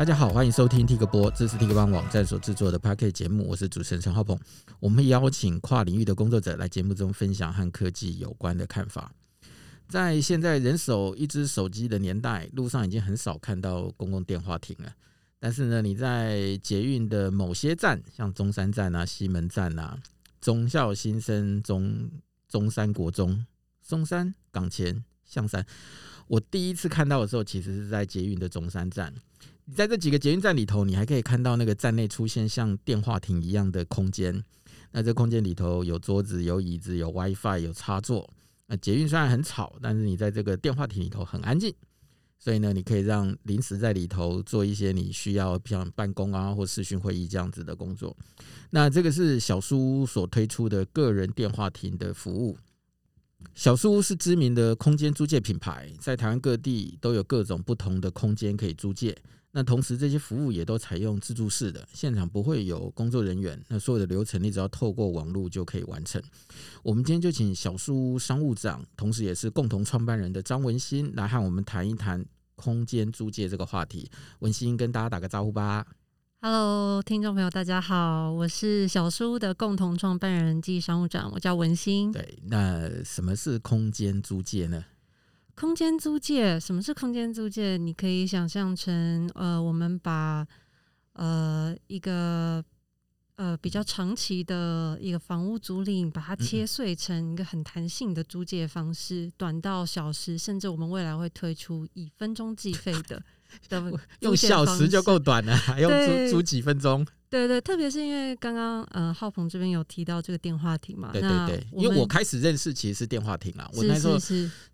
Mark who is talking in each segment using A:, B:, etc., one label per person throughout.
A: 大家好，欢迎收听 Tik 播，这是 Tik 网站所制作的 Podcast 节目，我是主持人陈浩鹏。我们邀请跨领域的工作者来节目中分享和科技有关的看法。在现在人手一支手机的年代，路上已经很少看到公共电话亭了。但是呢，你在捷运的某些站，像中山站啊、西门站啊、忠孝新生、中中山国中、松山港前、象山，我第一次看到的时候，其实是在捷运的中山站。你在这几个捷运站里头，你还可以看到那个站内出现像电话亭一样的空间。那这空间里头有桌子、有椅子、有 WiFi、有插座。那捷运虽然很吵，但是你在这个电话亭里头很安静，所以呢，你可以让临时在里头做一些你需要，像办公啊或视讯会议这样子的工作。那这个是小树屋所推出的个人电话亭的服务。小树屋是知名的空间租借品牌，在台湾各地都有各种不同的空间可以租借。那同时，这些服务也都采用自助式的，现场不会有工作人员。那所有的流程，你只要透过网络就可以完成。我们今天就请小树屋商务长，同时也是共同创办人的张文新来和我们谈一谈空间租借这个话题。文新跟大家打个招呼吧。
B: Hello，听众朋友，大家好，我是小书屋的共同创办人暨商务长，我叫文心。
A: 对，那什么是空间租借呢？
B: 空间租借，什么是空间租借？你可以想象成，呃，我们把呃一个呃比较长期的一个房屋租赁，把它切碎成一个很弹性的租借方式，嗯、短到小时，甚至我们未来会推出以分钟计费的。
A: 用小时就够短了，还用租租几分钟？
B: 对对，特别是因为刚刚呃浩鹏这边有提到这个电话亭嘛，
A: 对对对，因为我开始认识其实是电话亭啦，我那时候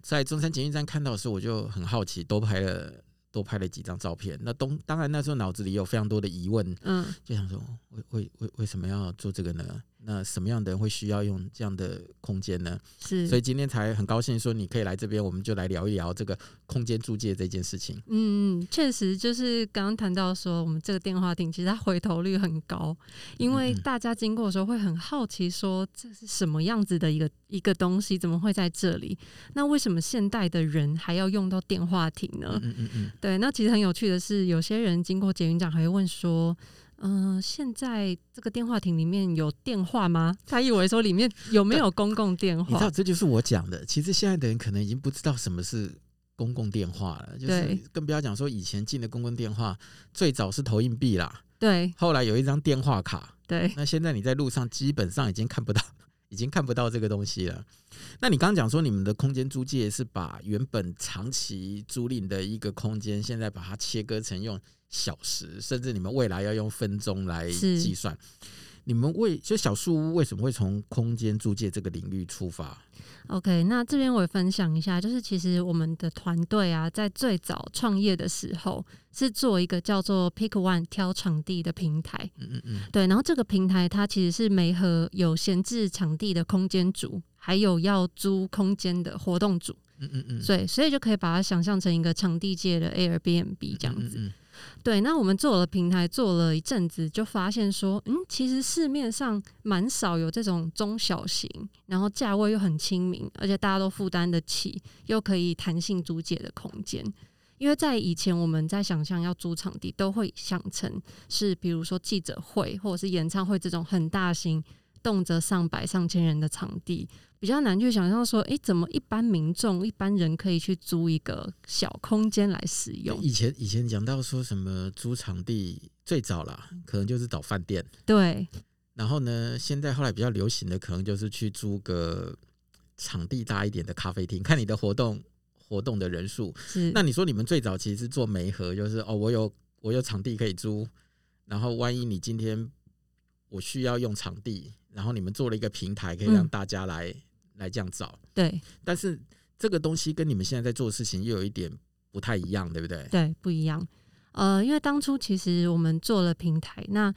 A: 在中山捷运站看到的时候，我就很好奇，多拍了多拍了几张照片。那东当然那时候脑子里有非常多的疑问，嗯，就想说为为为为什么要做这个呢？那什么样的人会需要用这样的空间呢？是，所以今天才很高兴说你可以来这边，我们就来聊一聊这个空间租借这件事情。
B: 嗯嗯，确实就是刚刚谈到说，我们这个电话亭其实它回头率很高，因为大家经过的时候会很好奇说，这是什么样子的一个一个东西，怎么会在这里？那为什么现代的人还要用到电话亭呢？嗯嗯嗯。对，那其实很有趣的是，有些人经过捷运站还会问说。嗯、呃，现在这个电话亭里面有电话吗？他以为说里面有没有公共电话？
A: 你知道，这就是我讲的。其实现在的人可能已经不知道什么是公共电话了，就是更不要讲说以前进的公共电话，最早是投硬币啦，
B: 对，
A: 后来有一张电话卡，
B: 对。
A: 那现在你在路上基本上已经看不到，已经看不到这个东西了。那你刚刚讲说你们的空间租借是把原本长期租赁的一个空间，现在把它切割成用。小时，甚至你们未来要用分钟来计算。你们为就小树屋为什么会从空间租借这个领域出发
B: ？OK，那这边我也分享一下，就是其实我们的团队啊，在最早创业的时候是做一个叫做 Pick One 挑场地的平台。嗯嗯嗯，对。然后这个平台它其实是媒合有闲置场地的空间组，还有要租空间的活动组。嗯嗯嗯，所以所以就可以把它想象成一个场地界的 Airbnb 这样子。嗯嗯嗯对，那我们做了平台做了一阵子，就发现说，嗯，其实市面上蛮少有这种中小型，然后价位又很亲民，而且大家都负担得起，又可以弹性租借的空间。因为在以前我们在想象要租场地，都会想成是比如说记者会或者是演唱会这种很大型。动辄上百上千人的场地，比较难去想象说，诶、欸，怎么一般民众、一般人可以去租一个小空间来使用？
A: 以前以前讲到说什么租场地，最早啦，可能就是找饭店。
B: 对。
A: 然后呢，现在后来比较流行的，可能就是去租个场地大一点的咖啡厅，看你的活动活动的人数。是。那你说你们最早其实是做媒合，就是哦，我有我有场地可以租，然后万一你今天我需要用场地。然后你们做了一个平台，可以让大家来、嗯、来这样找。
B: 对，
A: 但是这个东西跟你们现在在做的事情又有一点不太一样，对不对？
B: 对，不一样。呃，因为当初其实我们做了平台，那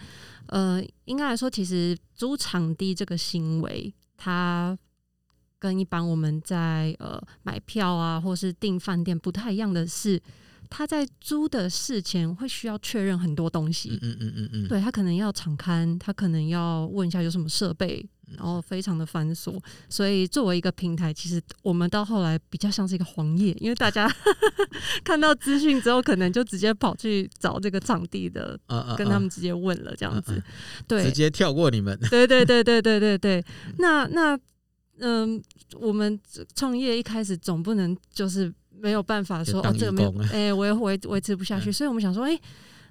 B: 呃，应该来说，其实租场地这个行为，它跟一般我们在呃买票啊，或是订饭店不太一样的是。他在租的事前会需要确认很多东西，嗯嗯嗯嗯，对，他可能要敞刊，他可能要问一下有什么设备然后非常的繁琐，所以作为一个平台，其实我们到后来比较像是一个黄页，因为大家 看到资讯之后，可能就直接跑去找这个场地的，跟他们直接问了这样子，对，
A: 直接跳过你们，
B: 对对对对对对对，那那嗯，我们创业一开始总不能就是没有办法说哦，这个没有，哎，我也维维持不下去，所以我们想说，哎，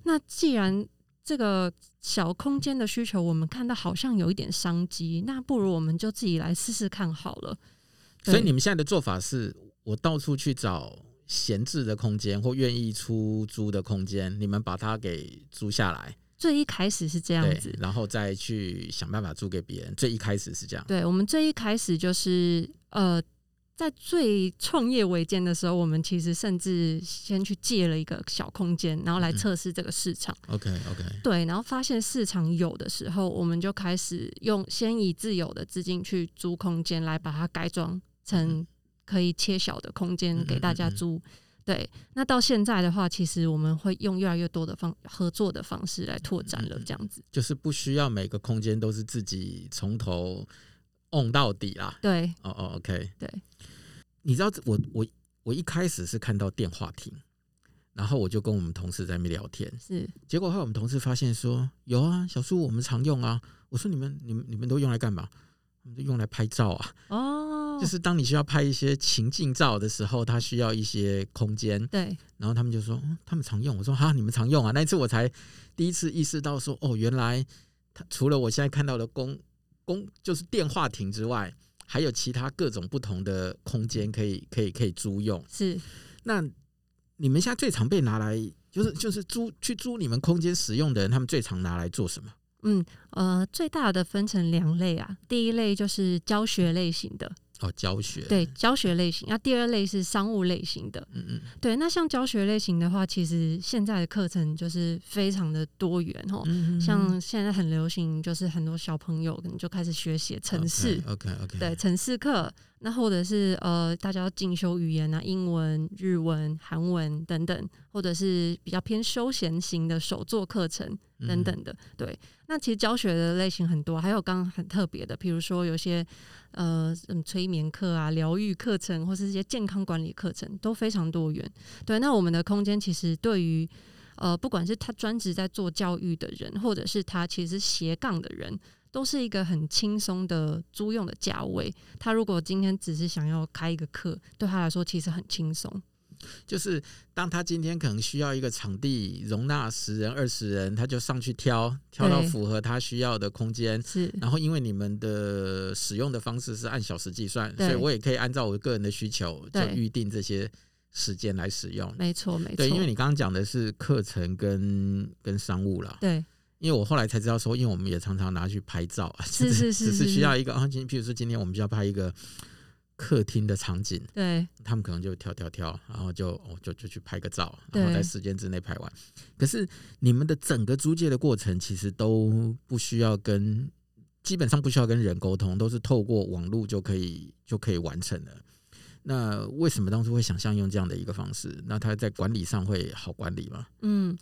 B: 那既然这个小空间的需求，我们看到好像有一点商机，那不如我们就自己来试试看好了。
A: 所以你们现在的做法是，我到处去找闲置的空间或愿意出租的空间，你们把它给租下来。
B: 最一开始是这样子，
A: 然后再去想办法租给别人。最一开始是这样。
B: 对，我们最一开始就是呃。在最创业维艰的时候，我们其实甚至先去借了一个小空间，然后来测试这个市场。
A: 嗯、OK OK，
B: 对，然后发现市场有的时候，我们就开始用先以自有的资金去租空间，来把它改装成可以切小的空间给大家租。对，那到现在的话，其实我们会用越来越多的方合作的方式来拓展了，这样子。
A: 就是不需要每个空间都是自己从头 on 到底啦。
B: 对，
A: 哦哦，OK，
B: 对。
A: 你知道我我我一开始是看到电话亭，然后我就跟我们同事在那边聊天，
B: 是
A: 结果后来我们同事发现说有啊，小苏我们常用啊。我说你们你们你们都用来干嘛？我们就用来拍照啊。哦，就是当你需要拍一些情境照的时候，它需要一些空间。
B: 对，
A: 然后他们就说、嗯、他们常用。我说哈，你们常用啊？那一次我才第一次意识到说哦，原来他除了我现在看到的公公就是电话亭之外。还有其他各种不同的空间可以可以可以租用。
B: 是，
A: 那你们现在最常被拿来，就是就是租去租你们空间使用的人，他们最常拿来做什么？
B: 嗯呃，最大的分成两类啊，第一类就是教学类型的。
A: 哦，教学
B: 对教学类型，那第二类是商务类型的。嗯嗯，对，那像教学类型的话，其实现在的课程就是非常的多元哦。像现在很流行，就是很多小朋友可能就开始学写程式。
A: OK OK, okay.
B: 对，程式课。那或者是呃，大家要进修语言啊，英文、日文、韩文等等，或者是比较偏休闲型的手作课程等等的。对，那其实教学的类型很多，还有刚刚很特别的，比如说有些。呃，嗯，催眠课啊，疗愈课程，或是一些健康管理课程，都非常多元。对，那我们的空间其实对于呃，不管是他专职在做教育的人，或者是他其实斜杠的人，都是一个很轻松的租用的价位。他如果今天只是想要开一个课，对他来说其实很轻松。
A: 就是当他今天可能需要一个场地容纳十人、二十人，他就上去挑，挑到符合他需要的空间。
B: 是，
A: 然后因为你们的使用的方式是按小时计算，所以我也可以按照我个人的需求，就预定这些时间来使用。
B: 没错，没错。
A: 对，因为你刚刚讲的是课程跟跟商务了。
B: 对，
A: 因为我后来才知道说，因为我们也常常拿去拍照啊，
B: 是 是是，
A: 只是需要一个啊，今譬如说今天我们就要拍一个。客厅的场景，
B: 对，
A: 他们可能就跳跳跳，然后就哦就就去拍个照，然后在时间之内拍完。可是你们的整个租借的过程，其实都不需要跟，基本上不需要跟人沟通，都是透过网络就可以就可以完成了。那为什么当初会想象用这样的一个方式？那他在管理上会好管理吗？
B: 嗯。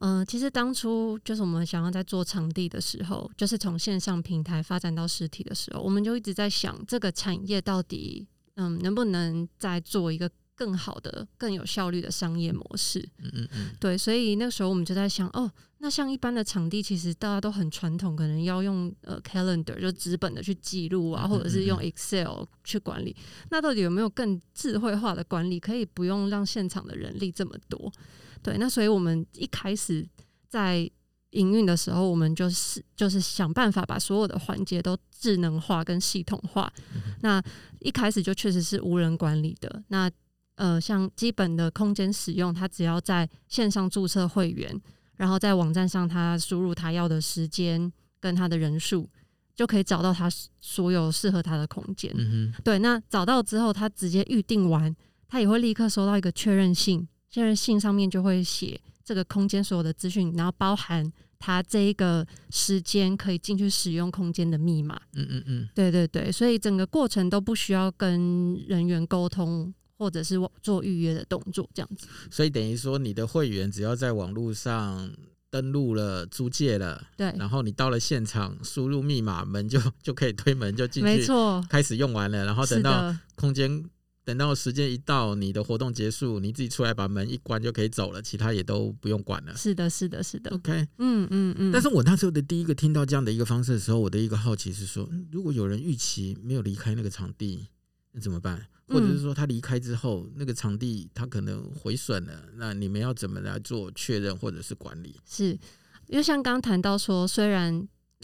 B: 嗯、呃，其实当初就是我们想要在做场地的时候，就是从线上平台发展到实体的时候，我们就一直在想这个产业到底嗯能不能再做一个更好的、更有效率的商业模式。嗯嗯嗯。对，所以那个时候我们就在想，哦，那像一般的场地，其实大家都很传统，可能要用呃 calendar 就纸本的去记录啊，或者是用 Excel 去管理。那到底有没有更智慧化的管理，可以不用让现场的人力这么多？对，那所以我们一开始在营运的时候，我们就是就是想办法把所有的环节都智能化跟系统化。嗯、那一开始就确实是无人管理的。那呃，像基本的空间使用，他只要在线上注册会员，然后在网站上他输入他要的时间跟他的人数，就可以找到他所有适合他的空间。嗯、对，那找到之后，他直接预定完，他也会立刻收到一个确认信。现在信上面就会写这个空间所有的资讯，然后包含他这一个时间可以进去使用空间的密码。嗯嗯嗯，对对对，所以整个过程都不需要跟人员沟通，或者是做预约的动作，这样子。
A: 所以等于说，你的会员只要在网络上登录了租借了，
B: 对，
A: 然后你到了现场，输入密码，门就就可以推门就进去，
B: 没错，
A: 开始用完了，然后等到空间。等到时间一到，你的活动结束，你自己出来把门一关就可以走了，其他也都不用管了。
B: 是的，是的，是的。
A: OK，
B: 嗯嗯嗯。
A: 但是我那时候的第一个听到这样的一个方式的时候，我的一个好奇是说，如果有人预期没有离开那个场地，那怎么办？或者是说他离开之后，嗯、那个场地他可能毁损了，那你们要怎么来做确认或者是管理？
B: 是，因为像刚刚谈到说，虽然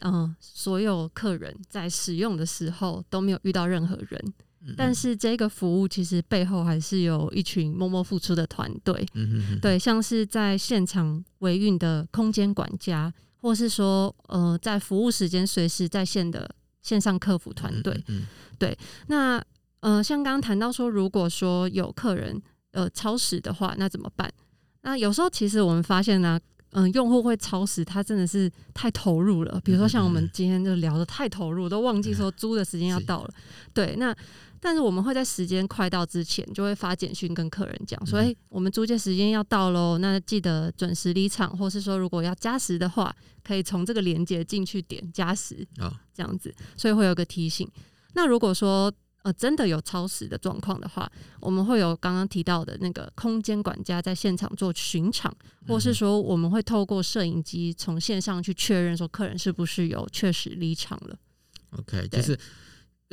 B: 嗯、呃，所有客人在使用的时候都没有遇到任何人。但是这个服务其实背后还是有一群默默付出的团队，对，像是在现场维运的空间管家，或是说呃在服务时间随时在线的线上客服团队，对。那呃像刚刚谈到说，如果说有客人呃超时的话，那怎么办？那有时候其实我们发现呢、啊，嗯、呃，用户会超时，他真的是太投入了。比如说像我们今天就聊的太投入，都忘记说租的时间要到了，对，那。但是我们会在时间快到之前，就会发简讯跟客人讲，所以我们租借时间要到喽，那记得准时离场，或是说如果要加时的话，可以从这个连接进去点加时啊，这样子，所以会有个提醒。那如果说呃真的有超时的状况的话，我们会有刚刚提到的那个空间管家在现场做巡场，或是说我们会透过摄影机从线上去确认说客人是不是有确实离场了。
A: OK，就是。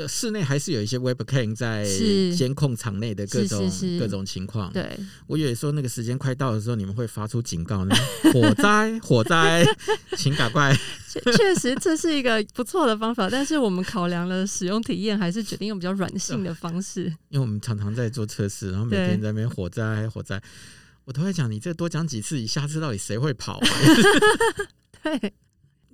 A: 室内还是有一些 webcam 在监控场内的各种各种情况。对，我以为说那个时间快到的时候，你们会发出警告呢？火灾，火灾，请赶快。
B: 确实，这是一个不错的方法，但是我们考量了使用体验，还是决定用比较软性的方式。
A: 因为我们常常在做测试，然后每天在那边火灾，火灾。我都在讲，你这多讲几次，你下次到底谁会跑啊？
B: 对。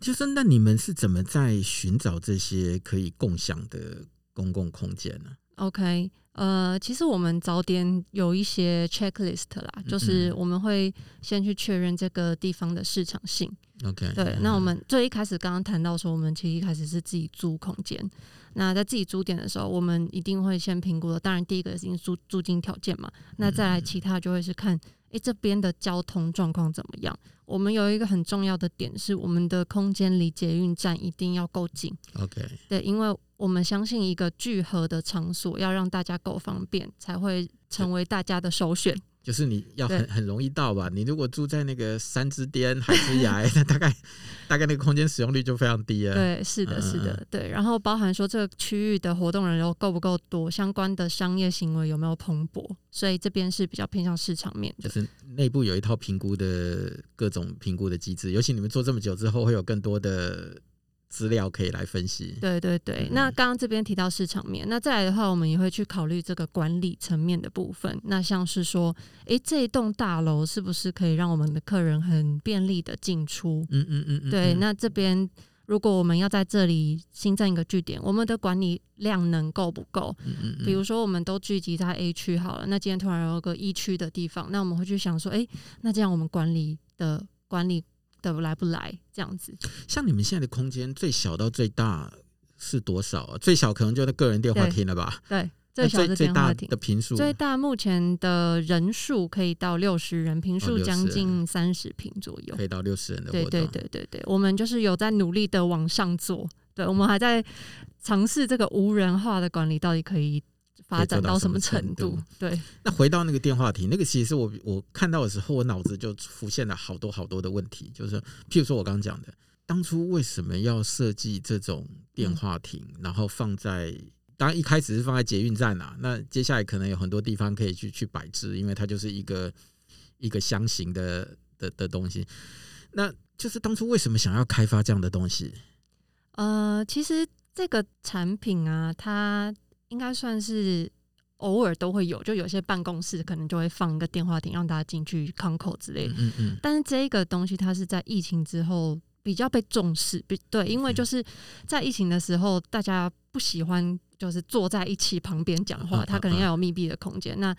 A: 就是那你们是怎么在寻找这些可以共享的公共空间呢
B: ？OK，呃，其实我们早点有一些 checklist 啦，就是我们会先去确认这个地方的市场性。
A: OK，
B: 对，那我们最一开始刚刚谈到说，我们其实一开始是自己租空间。那在自己租点的时候，我们一定会先评估的。当然，第一个是租租金条件嘛，那再来其他就会是看。诶、欸，这边的交通状况怎么样？我们有一个很重要的点是，我们的空间离捷运站一定要够近。
A: OK，
B: 对，因为我们相信一个聚合的场所要让大家够方便，才会成为大家的首选。
A: 就是你要很很容易到吧？你如果住在那个山之巅、海之崖，那大概大概那个空间使用率就非常低了。
B: 对，是的，是的，对。然后包含说这个区域的活动人流够不够多，相关的商业行为有没有蓬勃，所以这边是比较偏向市场面的。
A: 就是内部有一套评估的各种评估的机制，尤其你们做这么久之后，会有更多的。资料可以来分析。
B: 对对对，那刚刚这边提到市场面，那再来的话，我们也会去考虑这个管理层面的部分。那像是说，诶，这一栋大楼是不是可以让我们的客人很便利的进出？
A: 嗯嗯嗯嗯。
B: 对，那这边如果我们要在这里新增一个据点，我们的管理量能够不够？嗯嗯嗯。比如说，我们都聚集在 A 区好了，那今天突然有个 E 区的地方，那我们会去想说，诶，那这样我们管理的管理。的来不来这样子？
A: 像你们现在的空间最小到最大是多少啊？最小可能就那个人电话亭了吧？
B: 对，最小的电话亭
A: 的平数，
B: 最大目前的人数可以到六十人，平数将近三十平左右，
A: 可以到六十人的。
B: 对对对对对，我们就是有在努力的往上做，对，我们还在尝试这个无人化的管理到底可以。发展到什么程度？对，
A: 那回到那个电话亭，那个其实我我看到的时候，我脑子就浮现了好多好多的问题，就是譬如说我刚刚讲的，当初为什么要设计这种电话亭，嗯、然后放在当然一开始是放在捷运站啊，那接下来可能有很多地方可以去去摆置，因为它就是一个一个箱型的的的东西，那就是当初为什么想要开发这样的东西？
B: 呃，其实这个产品啊，它。应该算是偶尔都会有，就有些办公室可能就会放一个电话亭，让大家进去看口之类的。嗯嗯。但是这个东西，它是在疫情之后比较被重视，比对，因为就是在疫情的时候，大家不喜欢就是坐在一起旁边讲话，他可能要有密闭的空间。那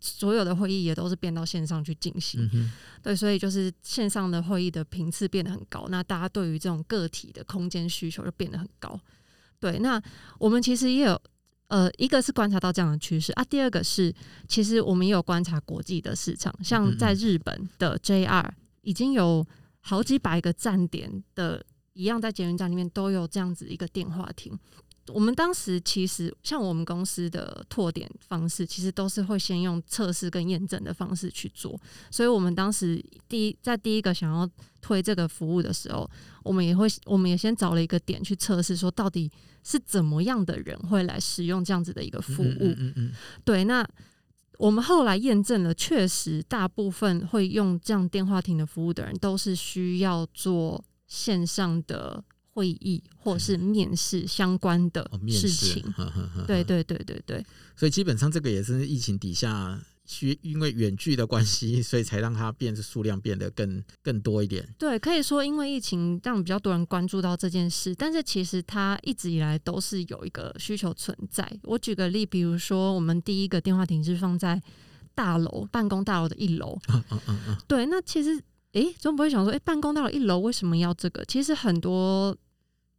B: 所有的会议也都是变到线上去进行。对，所以就是线上的会议的频次变得很高，那大家对于这种个体的空间需求就变得很高。对，那我们其实也有。呃，一个是观察到这样的趋势啊，第二个是其实我们也有观察国际的市场，像在日本的 JR 已经有好几百个站点的，一样在捷运站里面都有这样子一个电话亭。我们当时其实像我们公司的拓点方式，其实都是会先用测试跟验证的方式去做。所以，我们当时第一在第一个想要推这个服务的时候，我们也会，我们也先找了一个点去测试，说到底是怎么样的人会来使用这样子的一个服务。嗯嗯嗯。对，那我们后来验证了，确实大部分会用这样电话亭的服务的人，都是需要做线上的。会议或是面试相关的事情，哦、对对对对对，
A: 所以基本上这个也是疫情底下需因为远距的关系，所以才让它变得数量变得更更多一点。
B: 对，可以说因为疫情让比较多人关注到这件事，但是其实它一直以来都是有一个需求存在。我举个例，比如说我们第一个电话亭是放在大楼办公大楼的一楼，嗯嗯嗯嗯，对，那其实诶，总不会想说，诶，办公大楼一楼为什么要这个？其实很多。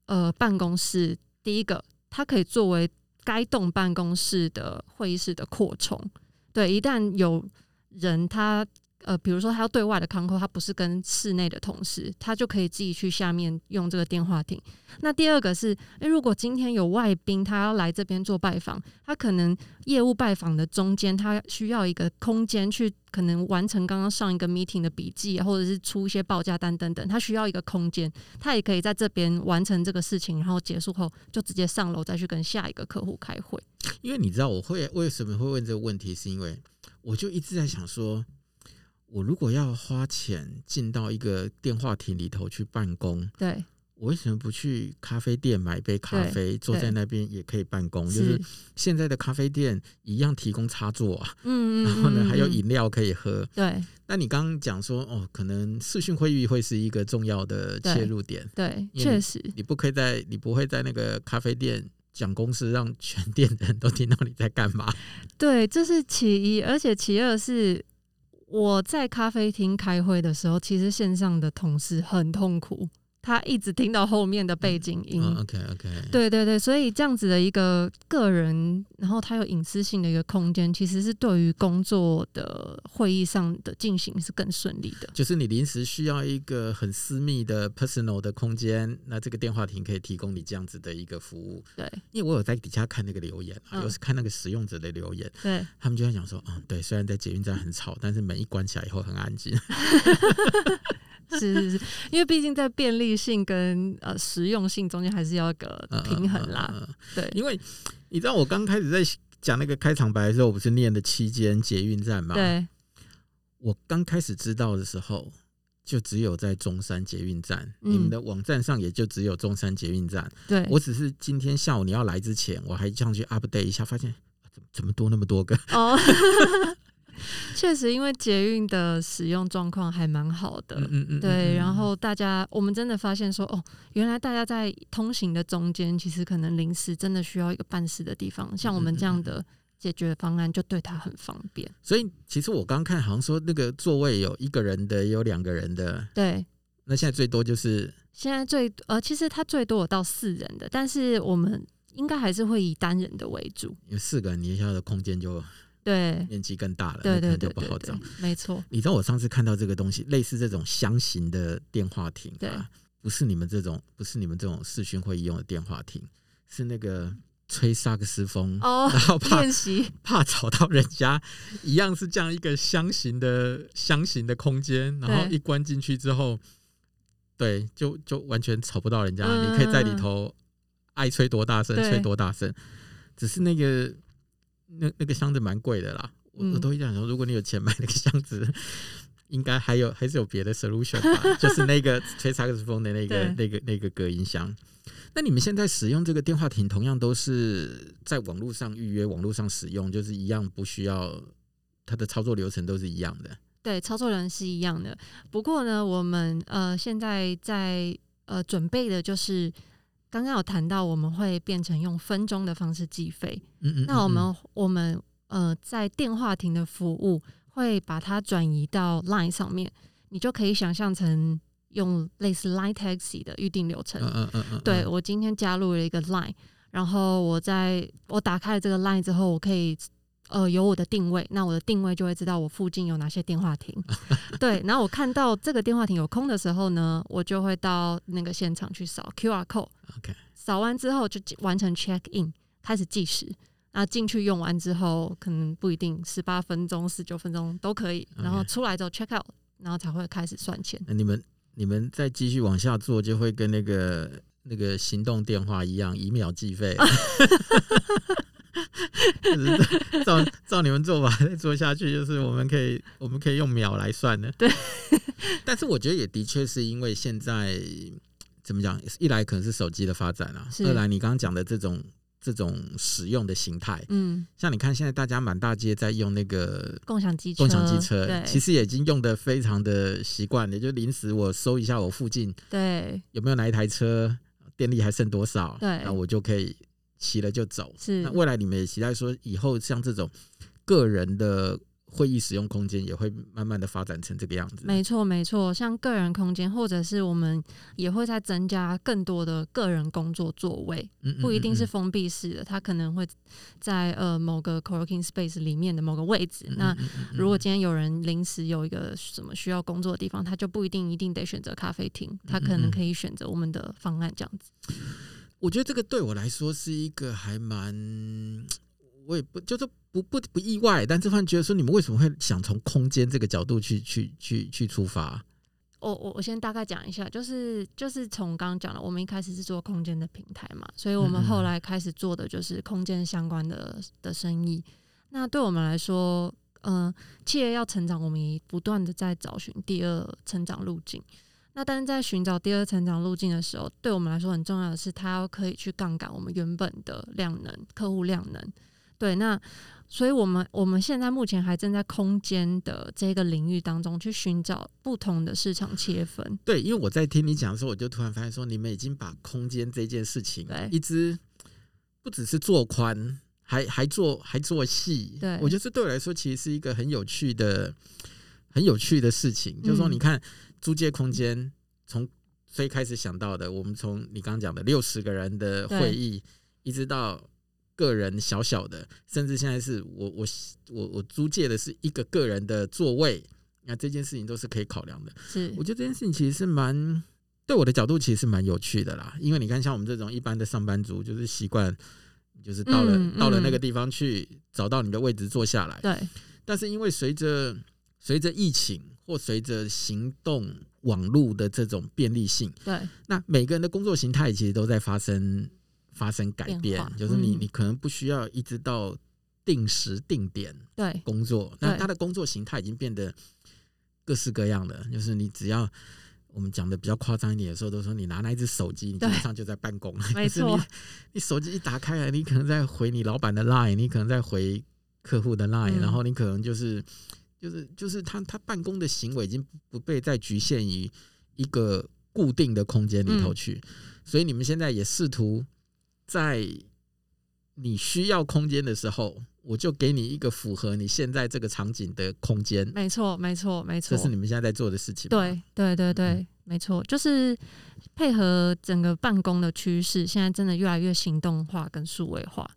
B: 呃，办公室第一个，它可以作为该栋办公室的会议室的扩充。对，一旦有人他。呃，比如说他要对外的 con call，他不是跟室内的同事，他就可以自己去下面用这个电话亭。那第二个是，诶，如果今天有外宾他要来这边做拜访，他可能业务拜访的中间，他需要一个空间去可能完成刚刚上一个 meeting 的笔记，或者是出一些报价单等等，他需要一个空间，他也可以在这边完成这个事情，然后结束后就直接上楼再去跟下一个客户开会。
A: 因为你知道我会为什么会问这个问题，是因为我就一直在想说。我如果要花钱进到一个电话亭里头去办公，
B: 对，
A: 我为什么不去咖啡店买一杯咖啡，坐在那边也可以办公？就是现在的咖啡店一样提供插座啊，嗯，然后呢还有饮料可以喝。
B: 对，
A: 那你刚刚讲说哦，可能视讯会议会是一个重要的切入点，
B: 对，确实，
A: 你不可以在你不会在那个咖啡店讲公司，让全店的人都听到你在干嘛。
B: 对，这是其一，而且其二是。我在咖啡厅开会的时候，其实线上的同事很痛苦。他一直听到后面的背景音。
A: 嗯哦、OK OK，
B: 对对对，所以这样子的一个个人，然后他有隐私性的一个空间，其实是对于工作的会议上的进行是更顺利的。
A: 就是你临时需要一个很私密的 personal 的空间，那这个电话亭可以提供你这样子的一个服务。
B: 对，
A: 因为我有在底下看那个留言，有、嗯、时看那个使用者的留言，
B: 对，
A: 他们就在讲说，嗯，对，虽然在捷运站很吵，但是门一关起来以后很安静。
B: 是是是，因为毕竟在便利性跟呃实用性中间还是要一个平衡啦。嗯嗯嗯嗯、对，
A: 因为你知道我刚开始在讲那个开场白的时候，我不是念的七间捷运站吗？
B: 对。
A: 我刚开始知道的时候，就只有在中山捷运站，
B: 嗯、
A: 你们的网站上也就只有中山捷运站。
B: 对。
A: 我只是今天下午你要来之前，我还上去 update 一下，发现怎么怎么多那么多个哦。
B: 确实，因为捷运的使用状况还蛮好的，嗯嗯对。然后大家，我们真的发现说，哦，原来大家在通行的中间，其实可能临时真的需要一个办事的地方，像我们这样的解决方案，就对他很方便。
A: 所以，其实我刚看好像说，那个座位有一个人的，也有两个人的，
B: 对。
A: 那现在最多就是
B: 现在最呃，其实它最多有到四人的，但是我们应该还是会以单人的为主，
A: 因为四个人，你一下的空间就。
B: 对，
A: 面积更大了，
B: 对对对，
A: 就不好找。
B: 没错，
A: 你知道我上次看到这个东西，类似这种箱型的电话亭，对，不是你们这种，不是你们这种视讯会议用的电话亭，是那个吹萨克斯风，
B: 哦，
A: 然后怕怕吵到人家，一样是这样一个箱型的箱型的空间，然后一关进去之后，对，就就完全吵不到人家，你可以在里头爱吹多大声吹多大声，只是那个。那那个箱子蛮贵的啦，我我都会想说，如果你有钱买那个箱子，嗯、应该还有还是有别的 solution 吧，就是那个吹萨克斯风的那个那个那个隔音箱。那你们现在使用这个电话亭，同样都是在网络上预约、网络上使用，就是一样不需要它的操作流程都是一样的。
B: 对，操作人是一样的。不过呢，我们呃现在在呃准备的就是。刚刚有谈到，我们会变成用分钟的方式计费。嗯，嗯嗯。那我们我们呃，在电话亭的服务会把它转移到 Line 上面，你就可以想象成用类似 Line Taxi 的预定流程。嗯嗯嗯嗯。对，我今天加入了一个 Line，然后我在我打开了这个 Line 之后，我可以呃有我的定位，那我的定位就会知道我附近有哪些电话亭。对，然后我看到这个电话亭有空的时候呢，我就会到那个现场去扫 QR code。
A: OK，
B: 扫完之后就完成 check in，开始计时。那进去用完之后，可能不一定十八分钟、十九分钟都可以。然后出来之后 check out，然后才会开始算钱。
A: 那你们你们再继续往下做，就会跟那个那个行动电话一样，以秒计费。照 照你们做法再做下去，就是我们可以我们可以用秒来算的。
B: 对。
A: 但是我觉得也的确是因为现在怎么讲，一来可能是手机的发展啊，二来你刚刚讲的这种。这种使用的形态，嗯，像你看，现在大家满大街在用那个
B: 共享机车，
A: 共享机车，其实也已经用的非常的习惯了。就临时我搜一下我附近，
B: 对，
A: 有没有哪一台车电力还剩多少，对，那我就可以骑了就走。是，那未来你们也期待说，以后像这种个人的。会议使用空间也会慢慢的发展成这个样子。
B: 没错，没错，像个人空间，或者是我们也会再增加更多的个人工作座位，不一定是封闭式的，它可能会在呃某个 co-working space 里面的某个位置。那如果今天有人临时有一个什么需要工作的地方，他就不一定一定得选择咖啡厅，他可能可以选择我们的方案这样子。
A: 我觉得这个对我来说是一个还蛮。我也不就是不不不意外，但这番觉得说，你们为什么会想从空间这个角度去去去去出发？
B: 我我我先大概讲一下，就是就是从刚刚讲了，我们一开始是做空间的平台嘛，所以我们后来开始做的就是空间相关的的生意。那对我们来说，嗯、呃，企业要成长，我们也不断的在找寻第二成长路径。那但是在寻找第二成长路径的时候，对我们来说很重要的是，它要可以去杠杆我们原本的量能，客户量能。对，那所以我们我们现在目前还正在空间的这个领域当中去寻找不同的市场切分。
A: 对，因为我在听你讲的时候，我就突然发现说，你们已经把空间这件事情，一直不只是做宽，还还做还做细。对，我觉得这对我来说其实是一个很有趣的、很有趣的事情。就是说，你看租借空间，从最开始想到的，我们从你刚刚讲的六十个人的会议，一直到。个人小小的，甚至现在是我我我我租借的是一个个人的座位，那这件事情都是可以考量的。是，我觉得这件事情其实是蛮对我的角度其实是蛮有趣的啦。因为你看，像我们这种一般的上班族，就是习惯就是到了、嗯嗯、到了那个地方去找到你的位置坐下来。对。但是因为随着随着疫情或随着行动网络的这种便利性，对，那每个人的工作形态其实都在发生。发生改变，就是你，你可能不需要一直到定时定点对工作，那他的工作形态已经变得各式各样的。就是你只要我们讲的比较夸张一点的时候，都说你拿那一只手机，你基本上就在办公。没错，你 你手机一打开来，你可能在回你老板的 line，你可能在回客户的 line，然后你可能就是就是就是他他办公的行为已经不被再局限于一个固定的空间里头去，所以你们现在也试图。在你需要空间的时候，我就给你一个符合你现在这个场景的空间。
B: 没错，没错，没错，
A: 这是你们现在在做的事情。
B: 对，对，对，对，嗯、没错，就是配合整个办公的趋势，现在真的越来越行动化跟数位化。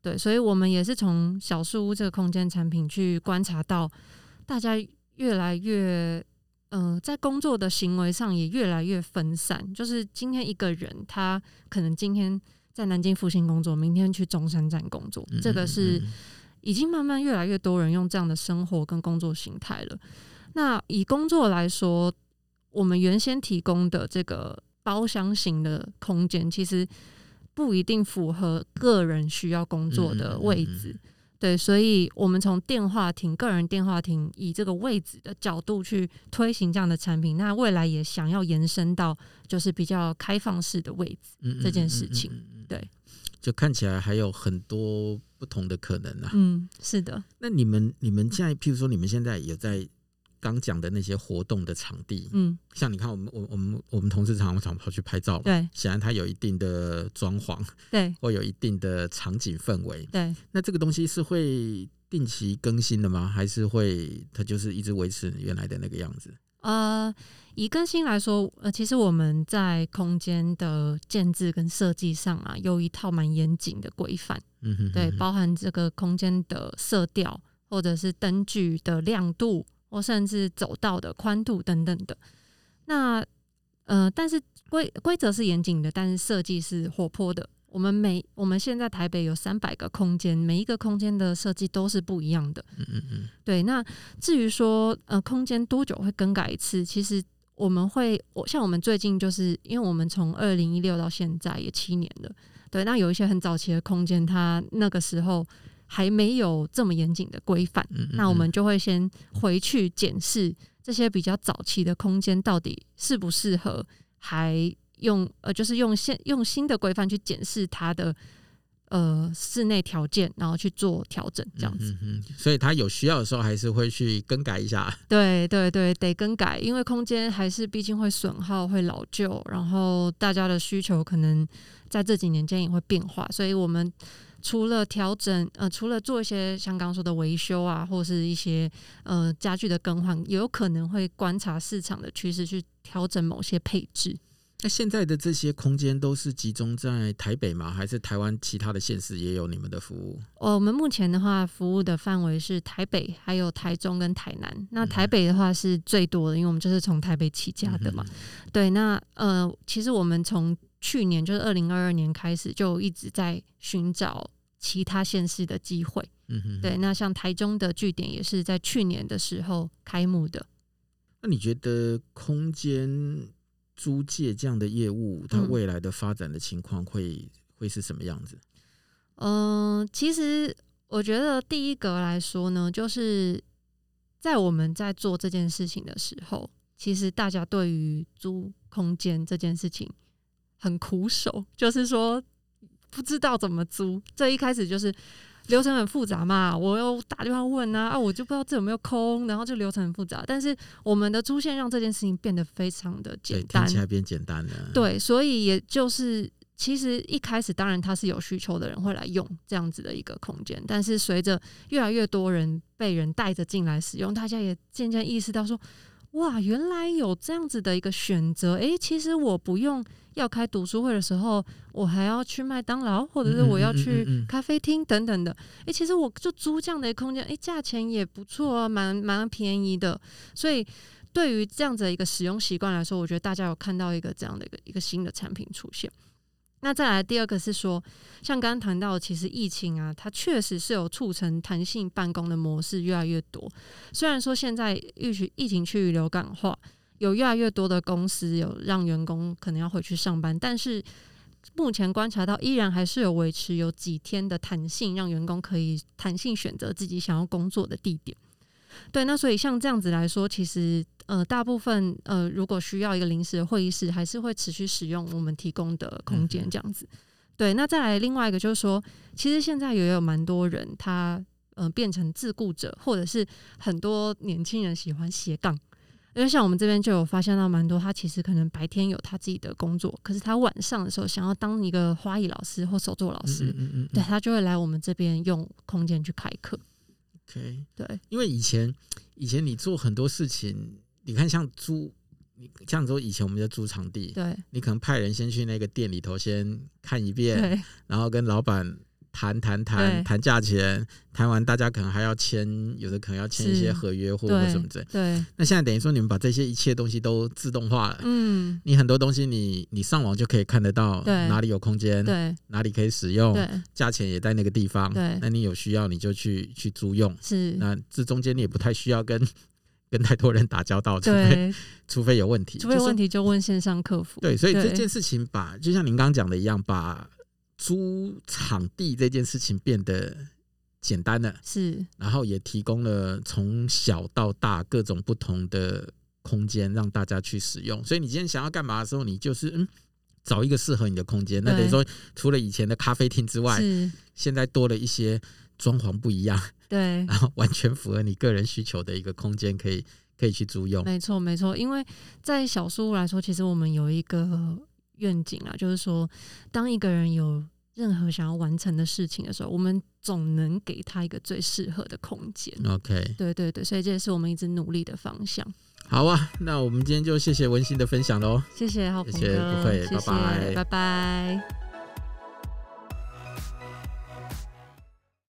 B: 对，所以我们也是从小树屋这个空间产品去观察到，大家越来越，嗯、呃，在工作的行为上也越来越分散。就是今天一个人，他可能今天。在南京复兴工作，明天去中山站工作，这个是已经慢慢越来越多人用这样的生活跟工作形态了。那以工作来说，我们原先提供的这个包厢型的空间，其实不一定符合个人需要工作的位置。对，所以我们从电话亭、个人电话亭以这个位置的角度去推行这样的产品，那未来也想要延伸到就是比较开放式的位置这件事情。对，
A: 就看起来还有很多不同的可能啊。
B: 嗯，是的。
A: 那你们你们现在，譬如说，你们现在有在。刚讲的那些活动的场地，嗯，像你看，我们我我们我们同事常常跑去拍照，对，显然它有一定的装潢，对，或有一定的场景氛围，对。那这个东西是会定期更新的吗？还是会它就是一直维持原来的那个样子？
B: 呃，以更新来说，呃，其实我们在空间的建制跟设计上啊，有一套蛮严谨的规范。嗯哼，对，包含这个空间的色调，或者是灯具的亮度，或甚至走道的宽度等等的。那呃，但是规规则是严谨的，但是设计是活泼的。我们每我们现在台北有三百个空间，每一个空间的设计都是不一样的。嗯嗯嗯。对，那至于说呃，空间多久会更改一次？其实我们会，我像我们最近就是因为我们从二零一六到现在也七年了。对，那有一些很早期的空间，它那个时候还没有这么严谨的规范。嗯。那我们就会先回去检视这些比较早期的空间到底适不适合，还。用呃，就是用现用新的规范去检视它的呃室内条件，然后去做调整，这样子。
A: 嗯，所以他有需要的时候，还是会去更改一下。
B: 对对对，得更改，因为空间还是毕竟会损耗、会老旧，然后大家的需求可能在这几年间也会变化，所以我们除了调整呃，除了做一些像刚刚说的维修啊，或是一些呃家具的更换，也有可能会观察市场的趋势去调整某些配置。
A: 那现在的这些空间都是集中在台北吗？还是台湾其他的县市也有你们的服务？
B: 我们目前的话，服务的范围是台北、还有台中跟台南。那台北的话是最多的，因为我们就是从台北起家的嘛。嗯、对，那呃，其实我们从去年就是二零二二年开始，就一直在寻找其他县市的机会。嗯哼，对。那像台中的据点也是在去年的时候开幕的。
A: 那你觉得空间？租借这样的业务，它未来的发展的情况会、嗯、会是什么样子？
B: 嗯、呃，其实我觉得第一个来说呢，就是在我们在做这件事情的时候，其实大家对于租空间这件事情很苦手，就是说不知道怎么租。这一开始就是。流程很复杂嘛，我又打电话问啊，啊，我就不知道这有没有空，然后就流程很复杂。但是我们的出现让这件事情变得非常的简单，
A: 听起来变简单了。
B: 对，所以也就是其实一开始当然他是有需求的人会来用这样子的一个空间，但是随着越来越多人被人带着进来使用，大家也渐渐意识到说。哇，原来有这样子的一个选择，诶，其实我不用要开读书会的时候，我还要去麦当劳，或者是我要去咖啡厅等等的，诶，其实我就租这样的一个空间，诶，价钱也不错啊，蛮蛮便宜的，所以对于这样子的一个使用习惯来说，我觉得大家有看到一个这样的一个一个新的产品出现。那再来第二个是说，像刚刚谈到，其实疫情啊，它确实是有促成弹性办公的模式越来越多。虽然说现在疫情疫情趋于流感化，有越来越多的公司有让员工可能要回去上班，但是目前观察到，依然还是有维持有几天的弹性，让员工可以弹性选择自己想要工作的地点。对，那所以像这样子来说，其实呃，大部分呃，如果需要一个临时的会议室，还是会持续使用我们提供的空间这样子。嗯、对，那再来另外一个就是说，其实现在也有蛮多人他呃变成自雇者，或者是很多年轻人喜欢斜杠，因为像我们这边就有发现到蛮多，他其实可能白天有他自己的工作，可是他晚上的时候想要当一个花艺老师或手作老师，嗯嗯嗯对，他就会来我们这边用空间去开课。
A: OK，
B: 对，
A: 因为以前以前你做很多事情，你看像租，你像说以前我们在租场地，
B: 对，
A: 你可能派人先去那个店里头先看一遍，
B: 对。
A: 然后跟老板。谈谈谈谈价钱，谈完大家可能还要签，有的可能要签一些合约或或什么之类。
B: 对，
A: 那现在等于说你们把这些一切东西都自动化了。嗯，你很多东西你你上网就可以看得到，哪里有空间，对，哪里可以使用，对，价钱也在那个地方。对，那你有需要你就去去租用。是，那这中间你也不太需要跟跟太多人打交道，除非除非有问题，
B: 除非有问题就问线上客服。
A: 对，所以这件事情把就像您刚刚讲的一样，把。租场地这件事情变得简单了，是，然后也提供了从小到大各种不同的空间让大家去使用。所以你今天想要干嘛的时候，你就是嗯，找一个适合你的空间。那等于说，除了以前的咖啡厅之外，是现在多了一些装潢不一样，对，然后完全符合你个人需求的一个空间，可以可以去租用。
B: 没错，没错，因为在小书屋来说，其实我们有一个。愿景啊，就是说，当一个人有任何想要完成的事情的时候，我们总能给他一个最适合的空间。
A: OK，
B: 对对对，所以这也是我们一直努力的方向。
A: 好啊，那我们今天就谢谢文心的分享喽。
B: 谢谢浩鹏哥，谢谢，
A: 拜拜，
B: 拜拜。